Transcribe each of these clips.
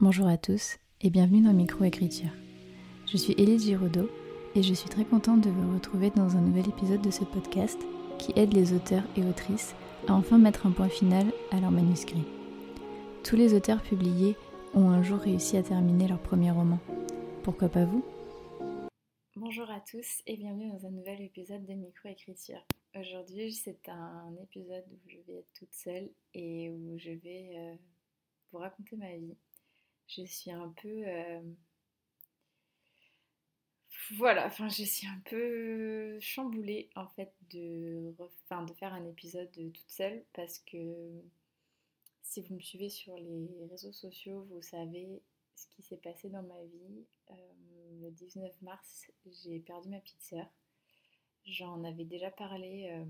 Bonjour à tous et bienvenue dans Microécriture. Je suis Élise Giraudot et je suis très contente de vous retrouver dans un nouvel épisode de ce podcast qui aide les auteurs et autrices à enfin mettre un point final à leur manuscrit. Tous les auteurs publiés ont un jour réussi à terminer leur premier roman. Pourquoi pas vous? Bonjour à tous et bienvenue dans un nouvel épisode de Microécriture. Aujourd'hui c'est un épisode où je vais être toute seule et où je vais euh, vous raconter ma vie je suis un peu... Euh, voilà, enfin je suis un peu chamboulée en fait de, faire un épisode toute seule parce que si vous me suivez sur les réseaux sociaux, vous savez ce qui s'est passé dans ma vie. Euh, le 19 mars, j'ai perdu ma petite. J'en avais déjà parlé euh,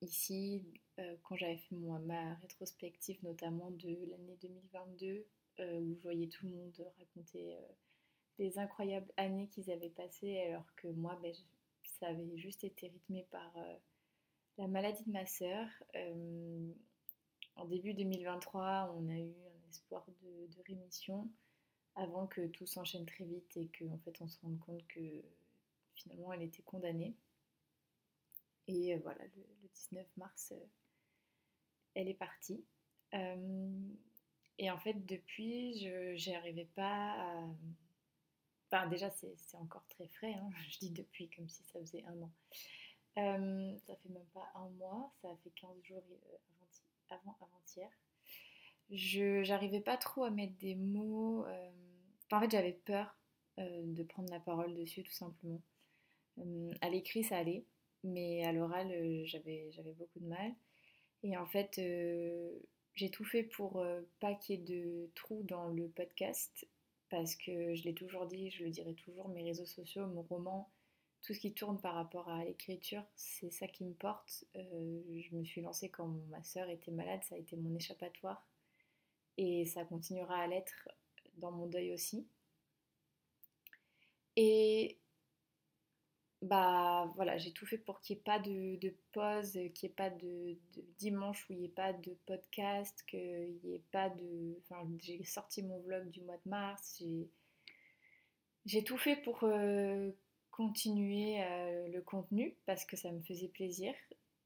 ici quand j'avais fait ma rétrospective notamment de l'année 2022 euh, où je voyais tout le monde raconter euh, les incroyables années qu'ils avaient passées, alors que moi, ben, ça avait juste été rythmé par euh, la maladie de ma sœur. en début 2023, on a eu un espoir de, rémission avant que tout s'enchaîne très vite et qu'en en fait on se rende compte que finalement elle était condamnée. Et voilà, le, 19 mars, elle est partie. Et en fait, depuis, je n'arrivais pas à... Enfin, déjà, c'est encore très frais. Hein. Je dis depuis comme si ça faisait un an. Euh, ça fait même pas un mois, ça fait 15 jours euh, avant, avant-hier. Je n'arrivais pas trop à mettre des mots. Euh, en fait, j'avais peur de prendre la parole dessus, tout simplement. à l'écrit, ça allait, mais à l'oral, j'avais beaucoup de mal. Et en fait, j'ai tout fait pour euh, pas qu'il y ait de trous dans le podcast parce que je l'ai toujours dit, je le dirai toujours, mes réseaux sociaux, mon roman, tout ce qui tourne par rapport à l'écriture, c'est ça qui me porte. Euh, je me suis lancée quand ma sœur était malade, ça a été mon échappatoire et ça continuera à l'être dans mon deuil aussi. Et bah voilà, j'ai tout fait pour qu'il n'y ait pas de, pause, qu'il n'y ait pas de, dimanche où il n'y ait pas de podcast, qu'il n'y ait pas de. Enfin, j'ai sorti mon vlog du mois de mars, j'ai tout fait pour euh, continuer euh, le contenu parce que ça me faisait plaisir.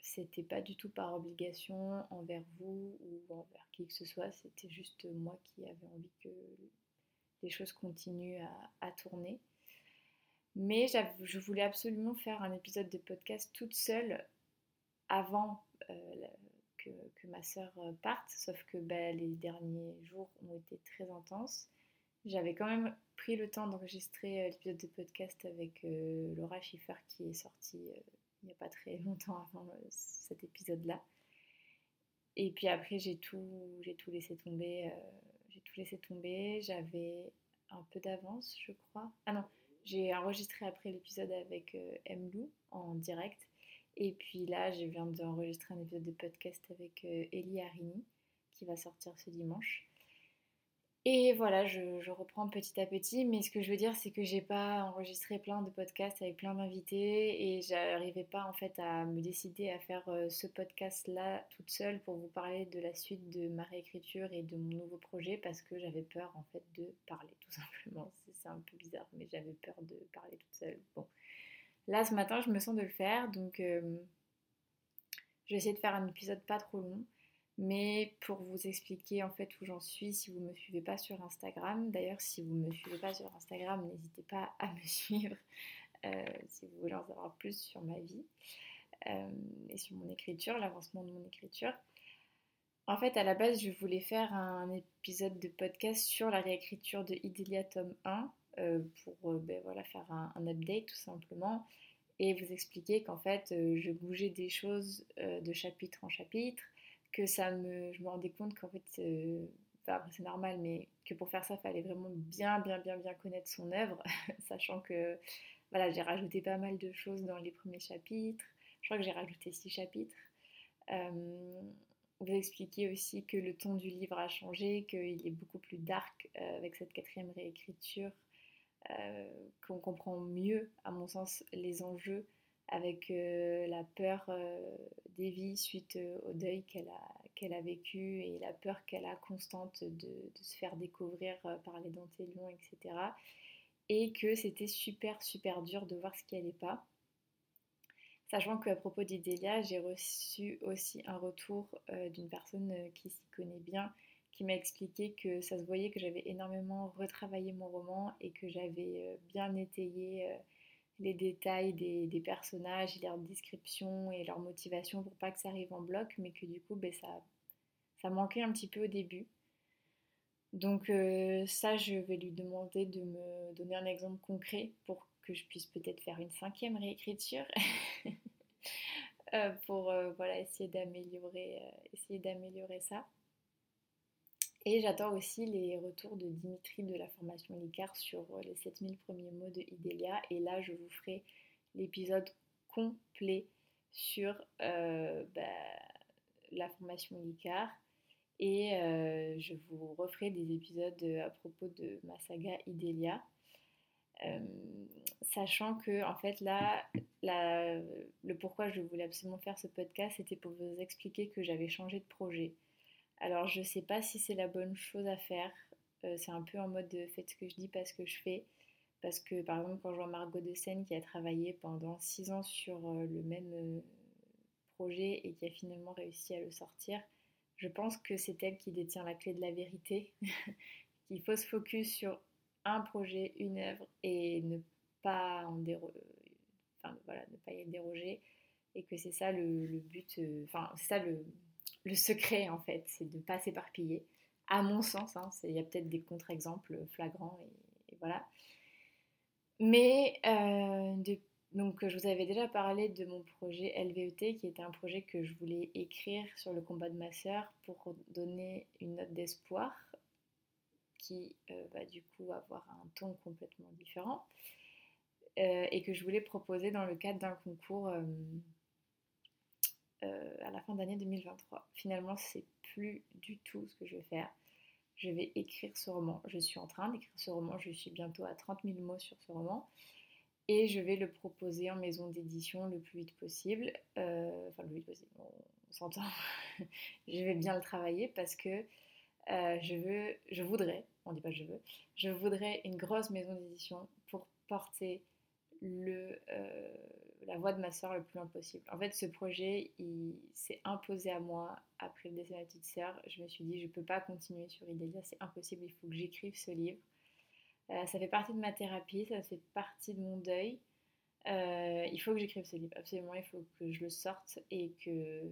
C'était pas du tout par obligation envers vous ou envers qui que ce soit, c'était juste moi qui avais envie que les choses continuent à tourner. Mais je voulais absolument faire un épisode de podcast toute seule avant euh, que, ma sœur euh, parte, sauf que bah, les derniers jours ont été très intenses. J'avais quand même pris le temps d'enregistrer euh, l'épisode de podcast avec Laura Schiffer qui est sorti il n'y a pas très longtemps avant cet épisode-là. Et puis après, j'ai tout, j'ai tout laissé tomber. j'ai tout laissé tomber. J'avais un peu d'avance, je crois. Ah non, j'ai enregistré après l'épisode avec euh, Lou en direct. Et puis là, je viens d'enregistrer un épisode de podcast avec euh, Ellie Harini qui va sortir ce dimanche. Et voilà, je, reprends petit à petit, mais ce que je veux dire, c'est que j'ai pas enregistré plein de podcasts avec plein d'invités et j'arrivais pas en fait à me décider à faire euh, ce podcast-là toute seule pour vous parler de la suite de ma réécriture et de mon nouveau projet parce que j'avais peur en fait de parler tout simplement. C'est un peu bizarre, mais j'avais peur de parler toute seule. Bon, là ce matin, je me sens de le faire, donc euh, je vais essayer de faire un épisode pas trop long. Mais pour vous expliquer en fait où j'en suis, si vous ne me suivez pas sur Instagram, d'ailleurs si vous ne me suivez pas sur Instagram, n'hésitez pas à me suivre euh, si vous voulez en savoir plus sur ma vie euh, et sur mon écriture, l'avancement de mon écriture. En fait, à la base, je voulais faire un épisode de podcast sur la réécriture de Idélia tome 1 euh, pour ben, voilà, faire un, un, update tout simplement et vous expliquer qu'en fait, je bougeais des choses de chapitre en chapitre que me, je me rendais compte qu'en fait, euh, c'est normal, mais que pour faire ça, il fallait vraiment bien, bien, bien, bien connaître son œuvre, sachant que voilà, j'ai rajouté pas mal de choses dans les premiers chapitres. Je crois que j'ai rajouté six chapitres. Euh, vous expliquer aussi que le ton du livre a changé, qu'il est beaucoup plus dark euh, avec cette quatrième réécriture, qu'on comprend mieux, à mon sens, les enjeux avec la peur d'Evie suite au deuil qu'elle a, vécues et la peur qu'elle a constante de, se faire découvrir par les dentélions, etc. Et que c'était super, super dur de voir ce qui n'allait pas. Sachant qu'à propos d'Idélia, j'ai reçu aussi un retour d'une personne qui s'y connaît bien, qui m'a expliqué que ça se voyait que j'avais énormément retravaillé mon roman et que j'avais bien étayé les détails des, personnages, leur description et leur motivation pour pas que ça arrive en bloc, mais que du coup, ben, ça, manquait un petit peu au début. Donc euh, ça, je vais lui demander de me donner un exemple concret pour que je puisse peut-être faire une cinquième réécriture euh, pour euh, voilà, essayer d'améliorer ça. Et j'attends aussi les retours de Dimitri de la formation LICAR sur euh, les 7000 premiers mots de Idélia. Et là, je vous ferai l'épisode complet sur euh, bah, la formation LICAR. Et euh, je vous referai des épisodes à propos de ma saga Idélia. sachant que en fait là, le pourquoi je voulais absolument faire ce podcast, c'était pour vous expliquer que j'avais changé de projet. Alors je sais pas si c'est la bonne chose à faire. Euh, c'est un peu en mode de faites ce que je dis, pas ce que je fais. Parce que par exemple quand je vois Margot de Seine qui a travaillé pendant 6 ans sur euh, le même euh, projet et qui a finalement réussi à le sortir, je pense que c'est elle qui détient la clé de la vérité. Qu'il faut se focus sur un projet, une œuvre et ne pas en enfin, ne pas y déroger. Et que c'est ça le, but, enfin le secret, en fait, c'est de ne pas s'éparpiller. À mon sens, hein, il y a peut-être des contre-exemples flagrants, et, voilà. Mais, euh, donc, je vous avais déjà parlé de mon projet LVET, qui était un projet que je voulais écrire sur le combat de ma sœur pour donner une note d'espoir, qui euh, va du coup avoir un ton complètement différent, euh, et que je voulais proposer dans le cadre d'un concours euh, à la fin d'année 2023. Finalement, c'est plus du tout ce que je vais faire. Je vais écrire ce roman. Je suis en train d'écrire ce roman. Je suis bientôt à 30 000 mots sur ce roman. Et je vais le proposer en maison d'édition le plus vite possible. Euh, enfin, le plus vite possible, on, s'entend. je vais bien le travailler parce que euh, je veux, je voudrais, on dit pas je veux, je voudrais une grosse maison d'édition pour porter le, la voix de ma soeur le plus loin possible. En fait, ce projet, il s'est imposé à moi après le décès de ma petite soeur. Je me suis dit, je ne peux pas continuer sur Idélia, c'est impossible, il faut que j'écrive ce livre. Euh, ça fait partie de ma thérapie, ça fait partie de mon deuil. Euh, il faut que j'écrive ce livre, absolument, il faut que je le sorte et que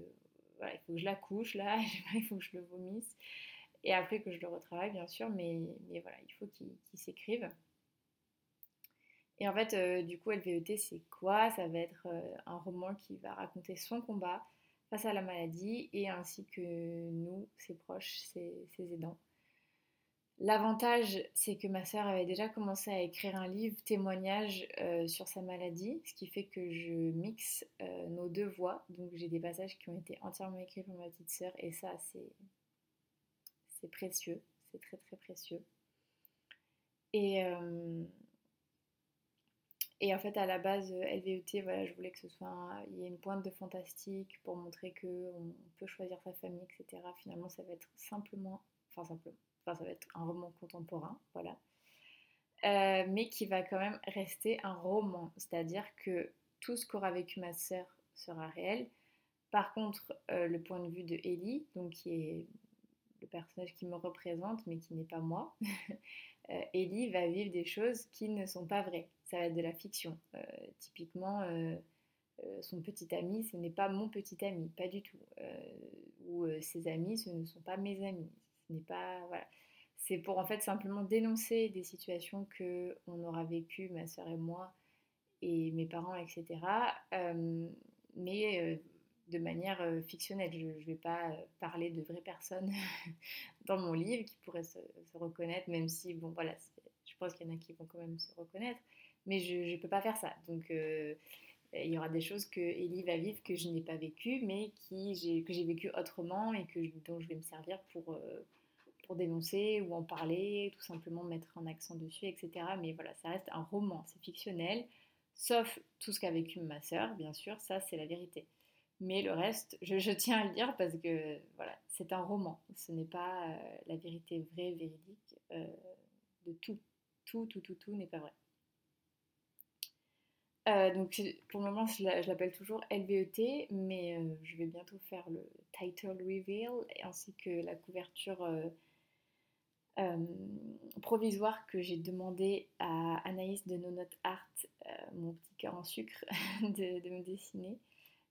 voilà, il faut que je la couche là, il faut que je le vomisse et après que je le retravaille bien sûr, mais, mais voilà, il faut qu'il s'écrive. Et en fait, euh, du coup, LVET, c'est quoi? Ça va être euh, un roman qui va raconter son combat face à la maladie et ainsi que nous, ses proches, ses, aidants. L'avantage, c'est que ma sœur avait déjà commencé à écrire un livre témoignage euh, sur sa maladie, ce qui fait que je mixe nos deux voix. Donc j'ai des passages qui ont été entièrement écrits par ma petite sœur et ça, c'est précieux, c'est très très précieux. Et, et en fait, à la base, euh, LVET, voilà, je voulais que ce soit, il y ait une pointe de fantastique pour montrer qu'on peut choisir sa famille, etc. Finalement, ça va être simplement, enfin simplement, enfin ça va être un roman contemporain, voilà. Euh, mais qui va quand même rester un roman, c'est-à-dire que tout ce qu'aura vécu ma sœur sera réel. Par contre, euh, le point de vue de Ellie, donc qui est le personnage qui me représente, mais qui n'est pas moi, Ellie va vivre des choses qui ne sont pas vraies ça va être de la fiction. Euh, typiquement, euh, euh, son petit ami, ce n'est pas mon petit ami, pas du tout. ou ses amis, ce ne sont pas mes amis. Ce n'est pas. Voilà. C'est pour en fait simplement dénoncer des situations que on aura vécues, ma soeur et moi, et mes parents, etc. mais de manière fictionnelle. Je ne vais pas parler de vraies personnes dans mon livre qui pourraient se, reconnaître, même si, bon, voilà, je pense qu'il y en a qui vont quand même se reconnaître mais je ne peux pas faire ça. Donc euh, il y aura des choses que Ellie va vivre que je n'ai pas vécues, mais qui, que j'ai vécues autrement et que, dont je vais me servir pour, euh, pour dénoncer ou en parler, tout simplement mettre un accent dessus, etc. Mais voilà, ça reste un roman, c'est fictionnel, sauf tout ce qu'a vécu ma sœur, bien sûr, ça c'est la vérité. Mais le reste, je, tiens à le dire parce que voilà, c'est un roman. Ce n'est pas euh, la vérité vraie, véridique euh, de tout. Tout, tout, tout, tout n'est pas vrai. Euh, donc pour le moment, je l'appelle toujours LVET, mais je vais bientôt faire le title reveal ainsi que la couverture provisoire que j'ai demandé à Anaïs de No Note Art, mon petit cœur en sucre, de me dessiner.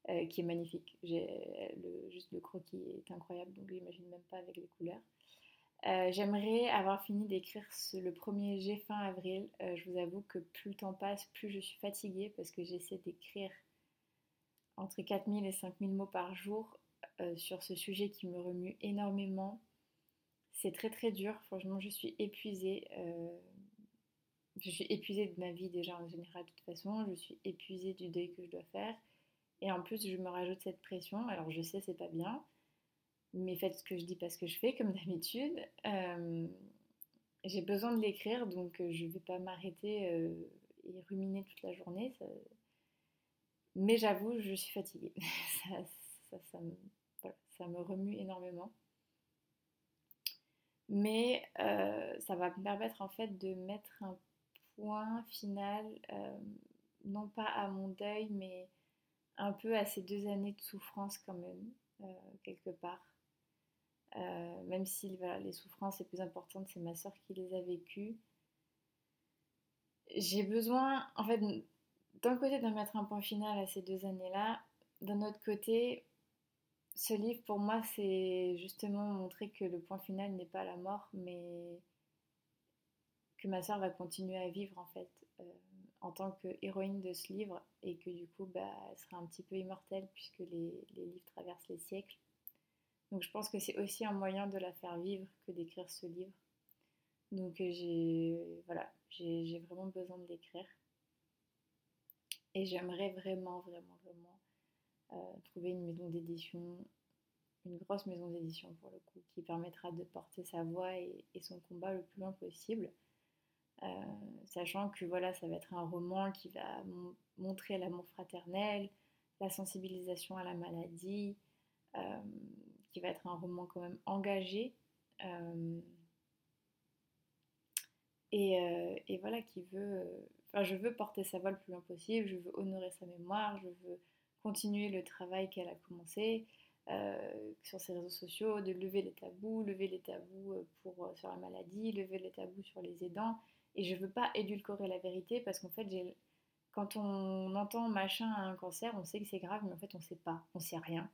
Euh, qui est magnifique. Le, juste le croquis est incroyable, donc j'imagine même pas avec les couleurs. Euh, j'aimerais avoir fini d'écrire le premier G fin avril. Euh, je vous avoue que plus le temps passe, plus je suis fatiguée parce que j'essaie d'écrire entre 4000 et 5000 mots par jour sur ce sujet qui me remue énormément. C'est très très dur, franchement je suis épuisée. je suis épuisée de ma vie déjà en général de toute façon, je suis épuisée du deuil que je dois faire. Et en plus, je me rajoute cette pression. Alors, je sais, c'est pas bien, mais faites ce que je dis pas ce que je fais, comme d'habitude. Euh, j'ai besoin de l'écrire, donc euh, je vais pas m'arrêter euh, et ruminer toute la journée. Mais j'avoue, je suis fatiguée. ça, me, ça, me, remue énormément. Mais ça va me permettre en fait de mettre un point final, non pas à mon deuil, mais un peu à ces deux années de souffrance quand même, euh, quelque part. Euh, même si les souffrances les plus importantes, c'est ma soeur qui les a vécues. J'ai besoin, en fait, d'un côté de mettre un point final à ces deux années-là, d'un autre côté, ce livre pour moi, c'est justement montrer que le point final n'est pas la mort, mais que ma soeur va continuer à vivre en fait. Euh, en tant qu'héroïne de ce livre et que du coup bah, elle sera un petit peu immortelle puisque les, livres traversent les siècles. Donc je pense que c'est aussi un moyen de la faire vivre que d'écrire ce livre. Donc euh, j'ai voilà, j'ai vraiment besoin de l'écrire. Et j'aimerais vraiment, vraiment, vraiment euh, trouver une maison d'édition, une grosse maison d'édition pour le coup, qui permettra de porter sa voix et son combat le plus loin possible. Euh, sachant que voilà, ça va être un roman qui va montrer l'amour fraternel, la sensibilisation à la maladie, euh, qui va être un roman quand même engagé. Euh, et, voilà, qui veut. Enfin, je veux porter sa voix le plus loin possible, je veux honorer sa mémoire, je veux continuer le travail qu'elle a commencé sur ses réseaux sociaux, de lever les tabous, lever les tabous sur la maladie, lever les tabous sur les aidants, et je veux pas édulcorer la vérité parce qu'en fait, quand on entend machin a un cancer, on sait que c'est grave, mais en fait, on sait pas, on sait rien.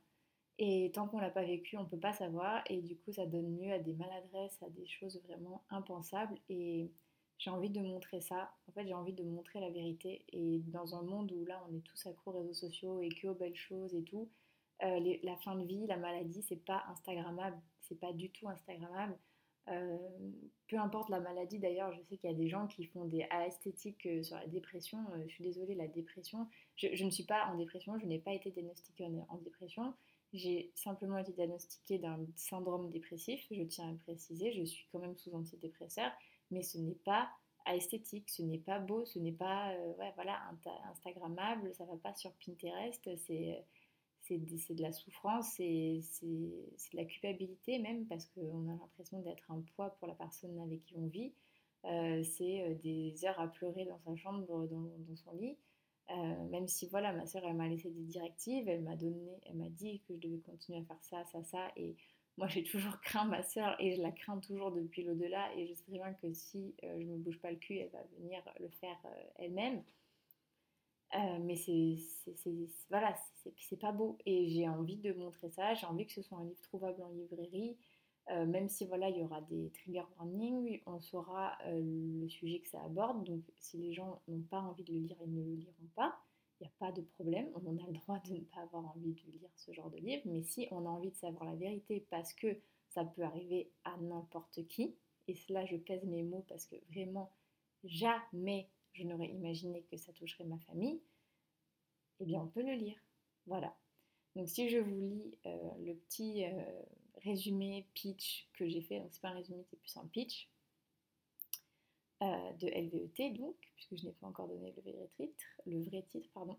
Et tant qu'on l'a pas vécu, on peut pas savoir. Et du coup, ça donne lieu à des maladresses, à des choses vraiment impensables. Et j'ai envie de montrer ça. En fait, j'ai envie de montrer la vérité. Et dans un monde où là, on est tous accro aux réseaux sociaux et que aux belles choses et tout, euh, la fin de vie, la maladie, c'est pas Instagrammable. C'est pas du tout Instagrammable. Euh, peu importe la maladie d'ailleurs, je sais qu'il y a des gens qui font des esthétiques euh, sur la dépression. Euh, je suis désolée, la dépression, je, ne suis pas en dépression, je n'ai pas été diagnostiquée en, dépression. J'ai simplement été diagnostiquée d'un syndrome dépressif, je tiens à préciser, je suis quand même sous antidépresseur, mais ce n'est pas esthétique, ce n'est pas beau, ce n'est pas ouais, voilà, Instagrammable, ça va pas sur Pinterest, c'est de la souffrance, c'est de la culpabilité même, parce qu'on a l'impression d'être un poids pour la personne avec qui on vit. Euh, c'est euh, des heures à pleurer dans sa chambre, dans, son lit. Euh, même si voilà, ma soeur, elle m'a laissé des directives, elle m'a donné, elle m'a dit que je devais continuer à faire ça, ça, ça. Et moi, j'ai toujours craint ma soeur et je la crains toujours depuis l'au-delà. Et je sais très bien que si je me bouge pas le cul, elle va venir le faire elle-même. Euh, mais c'est voilà, c'est pas beau. Et j'ai envie de montrer ça. J'ai envie que ce soit un livre trouvable en librairie. Euh, même si voilà, il y aura des trigger warnings, on saura euh, le sujet que ça aborde. Donc si les gens n'ont pas envie de le lire, ils ne le liront pas. Il n'y a pas de problème. On a le droit de ne pas avoir envie de lire ce genre de livre. Mais si on a envie de savoir la vérité, parce que ça peut arriver à n'importe qui, et cela je pèse mes mots parce que vraiment jamais je n'aurais imaginé que ça toucherait ma famille, eh bien on peut le lire. Voilà. Donc si je vous lis euh, le petit euh, résumé pitch que j'ai fait, donc c'est pas un résumé, c'est plus un pitch euh, de LVET donc, puisque je n'ai pas encore donné le vrai titre, le vrai titre pardon.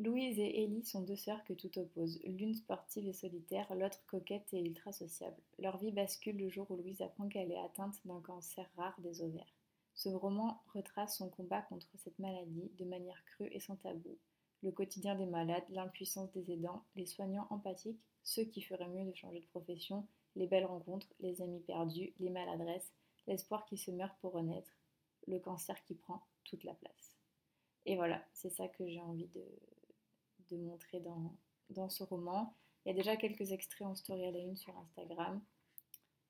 Louise et Ellie sont deux sœurs que tout oppose, l'une sportive et solitaire, l'autre coquette et ultra sociable. Leur vie bascule le jour où Louise apprend qu'elle est atteinte d'un cancer rare des ovaires. Ce roman retrace son combat contre cette maladie de manière crue et sans tabou. Le quotidien des malades, l'impuissance des aidants, les soignants empathiques, ceux qui feraient mieux de changer de profession, les belles rencontres, les amis perdus, les maladresses, l'espoir qui se meurt pour renaître, le cancer qui prend toute la place. Et voilà, c'est ça que j'ai envie de, de montrer dans, dans ce roman. Il y a déjà quelques extraits en story à la une sur Instagram.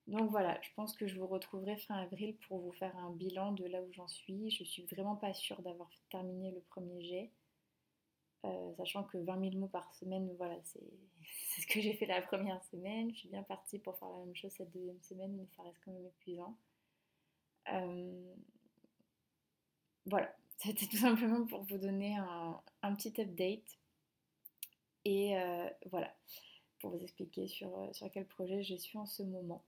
Donc voilà, je pense que je vous retrouverai fin avril pour vous faire un bilan de là où j'en suis. Je suis vraiment pas sûre d'avoir terminé le premier jet, euh, sachant que 20 000 mots par semaine, voilà, c'est ce que j'ai fait la première semaine. Je suis bien partie pour faire la même chose cette deuxième semaine, mais ça reste quand même épuisant. Euh, voilà, c'était tout simplement pour vous donner un, petit update et euh, voilà, pour vous expliquer sur, sur quel projet je suis en ce moment.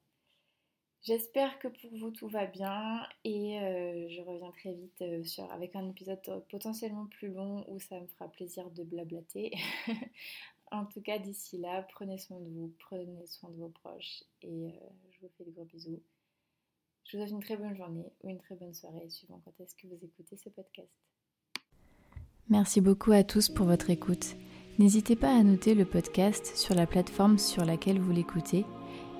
J'espère que pour vous tout va bien et euh, je reviens très vite sur, avec un épisode potentiellement plus long où ça me fera plaisir de blablater. en tout cas, d'ici là, prenez soin de vous, prenez soin de vos proches et je vous fais de gros bisous. Je vous souhaite une très bonne journée ou une très bonne soirée, suivant quand est-ce que vous écoutez ce podcast. Merci beaucoup à tous pour votre écoute. N'hésitez pas à noter le podcast sur la plateforme sur laquelle vous l'écoutez